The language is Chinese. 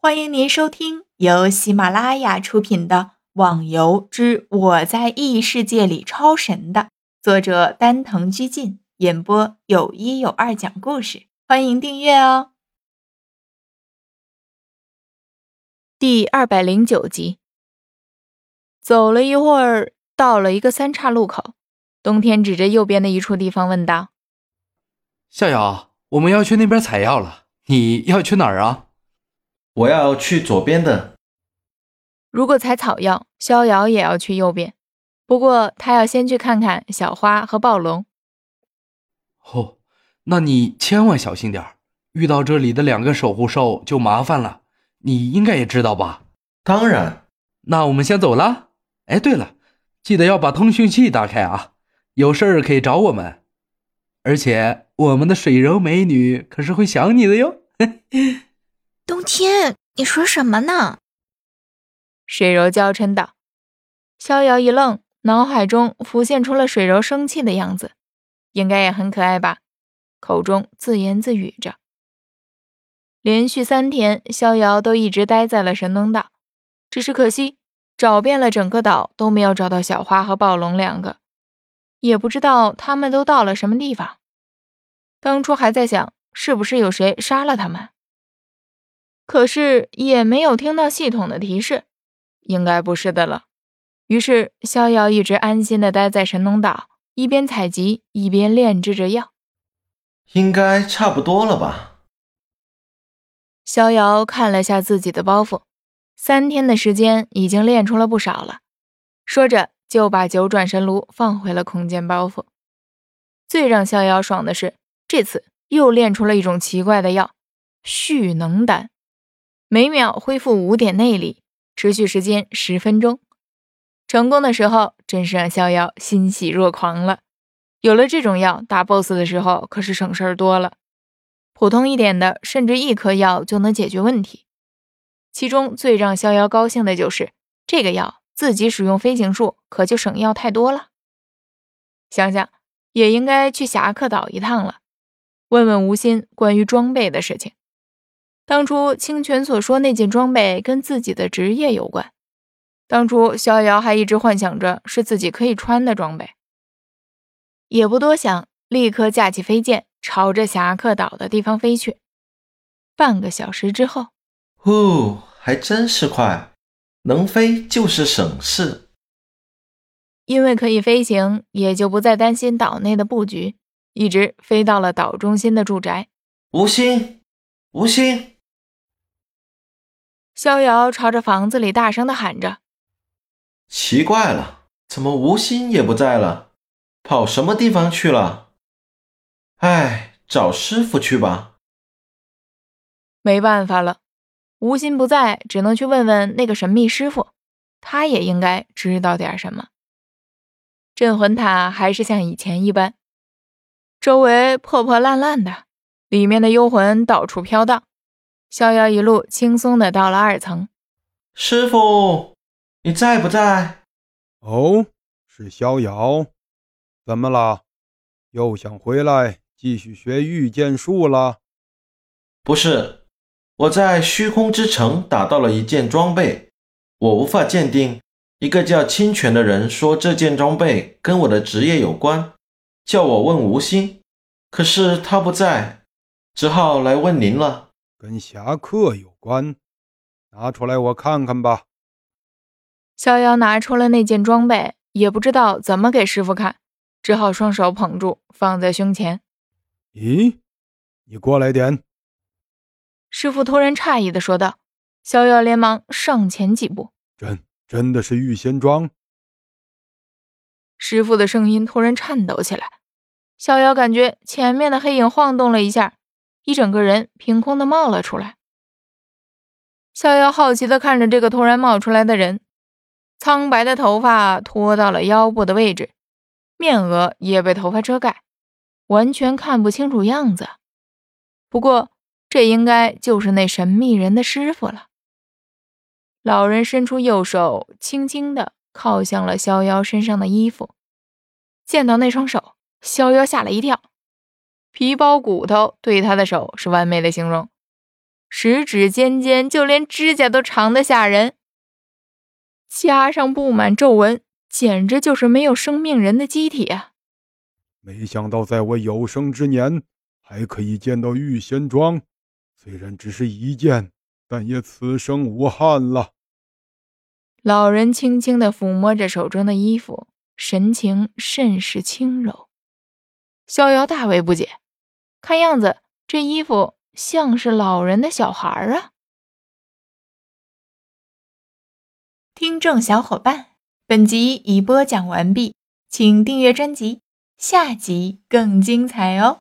欢迎您收听由喜马拉雅出品的《网游之我在异世界里超神》的作者丹藤居进演播，有一有二讲故事。欢迎订阅哦。第二百零九集，走了一会儿，到了一个三岔路口，冬天指着右边的一处地方问道：“逍遥，我们要去那边采药了，你要去哪儿啊？”我要去左边的。如果采草药，逍遥也要去右边。不过他要先去看看小花和暴龙。哦，那你千万小心点遇到这里的两个守护兽就麻烦了。你应该也知道吧？当然。那我们先走了。哎，对了，记得要把通讯器打开啊，有事儿可以找我们。而且我们的水柔美女可是会想你的哟。冬天，你说什么呢？水柔娇嗔道。逍遥一愣，脑海中浮现出了水柔生气的样子，应该也很可爱吧？口中自言自语着。连续三天，逍遥都一直待在了神农岛，只是可惜，找遍了整个岛都没有找到小花和暴龙两个，也不知道他们都到了什么地方。当初还在想，是不是有谁杀了他们？可是也没有听到系统的提示，应该不是的了。于是逍遥一直安心的待在神农岛，一边采集一边炼制着药。应该差不多了吧？逍遥看了下自己的包袱，三天的时间已经炼出了不少了。说着就把九转神炉放回了空间包袱。最让逍遥爽的是，这次又炼出了一种奇怪的药——蓄能丹。每秒恢复五点内力，持续时间十分钟。成功的时候，真是让逍遥欣喜若狂了。有了这种药，打 BOSS 的时候可是省事儿多了。普通一点的，甚至一颗药就能解决问题。其中最让逍遥高兴的就是这个药，自己使用飞行术可就省药太多了。想想也应该去侠客岛一趟了，问问吴昕关于装备的事情。当初清泉所说那件装备跟自己的职业有关，当初逍遥还一直幻想着是自己可以穿的装备，也不多想，立刻架起飞剑，朝着侠客岛的地方飞去。半个小时之后，哦，还真是快，能飞就是省事。因为可以飞行，也就不再担心岛内的布局，一直飞到了岛中心的住宅。吴昕，吴昕。逍遥朝着房子里大声的喊着：“奇怪了，怎么吴昕也不在了？跑什么地方去了？哎，找师傅去吧。”没办法了，吴昕不在，只能去问问那个神秘师傅，他也应该知道点什么。镇魂塔还是像以前一般，周围破破烂烂的，里面的幽魂到处飘荡。逍遥一路轻松的到了二层，师傅，你在不在？哦，是逍遥，怎么了？又想回来继续学御剑术了？不是，我在虚空之城打到了一件装备，我无法鉴定。一个叫清泉的人说这件装备跟我的职业有关，叫我问吴昕，可是他不在，只好来问您了。跟侠客有关，拿出来我看看吧。逍遥拿出了那件装备，也不知道怎么给师傅看，只好双手捧住，放在胸前。咦，你过来点。师傅突然诧异的说道。逍遥连忙上前几步。真真的是御仙装。师傅的声音突然颤抖起来，逍遥感觉前面的黑影晃动了一下。一整个人凭空的冒了出来，逍遥好奇的看着这个突然冒出来的人，苍白的头发拖到了腰部的位置，面额也被头发遮盖，完全看不清楚样子。不过，这应该就是那神秘人的师傅了。老人伸出右手，轻轻的靠向了逍遥身上的衣服，见到那双手，逍遥吓了一跳。皮包骨头对他的手是完美的形容，十指尖尖，就连指甲都长得吓人，加上布满皱纹，简直就是没有生命人的机体啊！没想到在我有生之年还可以见到玉仙装，虽然只是一件，但也此生无憾了。老人轻轻地抚摸着手中的衣服，神情甚是轻柔。逍遥大为不解，看样子这衣服像是老人的小孩啊！听众小伙伴，本集已播讲完毕，请订阅专辑，下集更精彩哦！